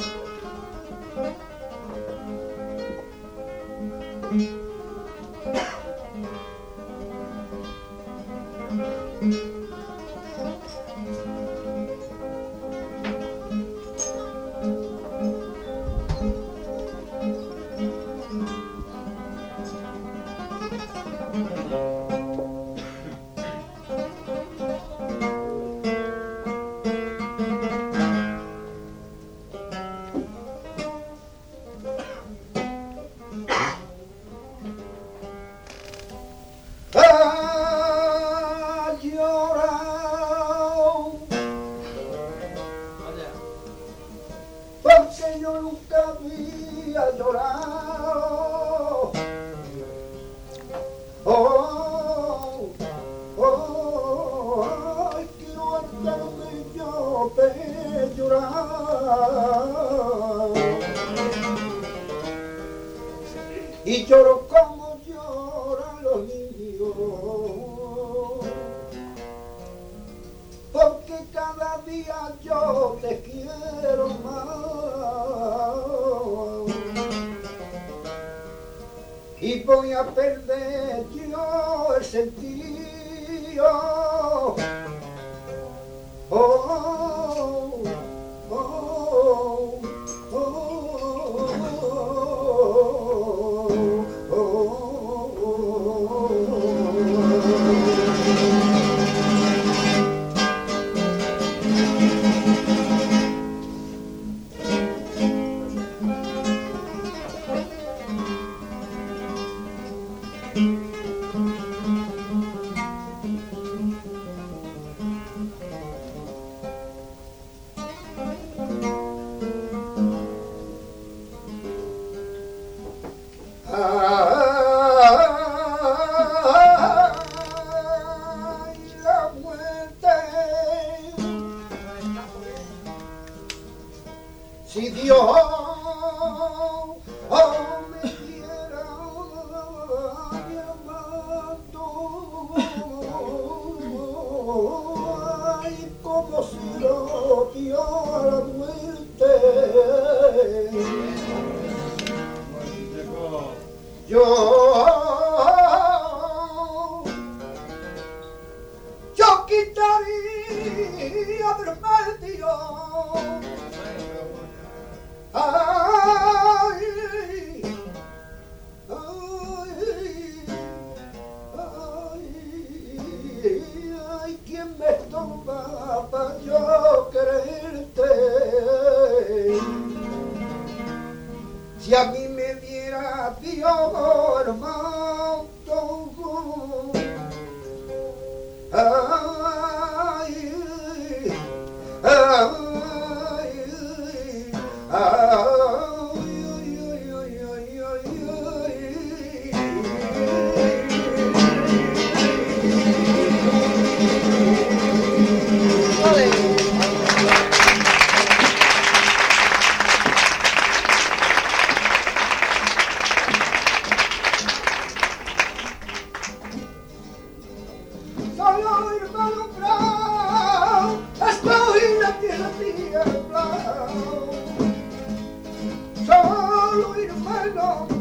thank mm-hmm. you yo nunca había llorado. Oh, oh, ay, quiero hartarme yo de llorar. Y lloro como lloran los niños. Porque cada día yo te quiero voy a perder yo el sentido. Dios Yo, yo quitaría del medio. Ay, ay, ay, ay, ¿quién me toma para yo quererte? Si a mí hermano estoy en la tierra. Solo hermano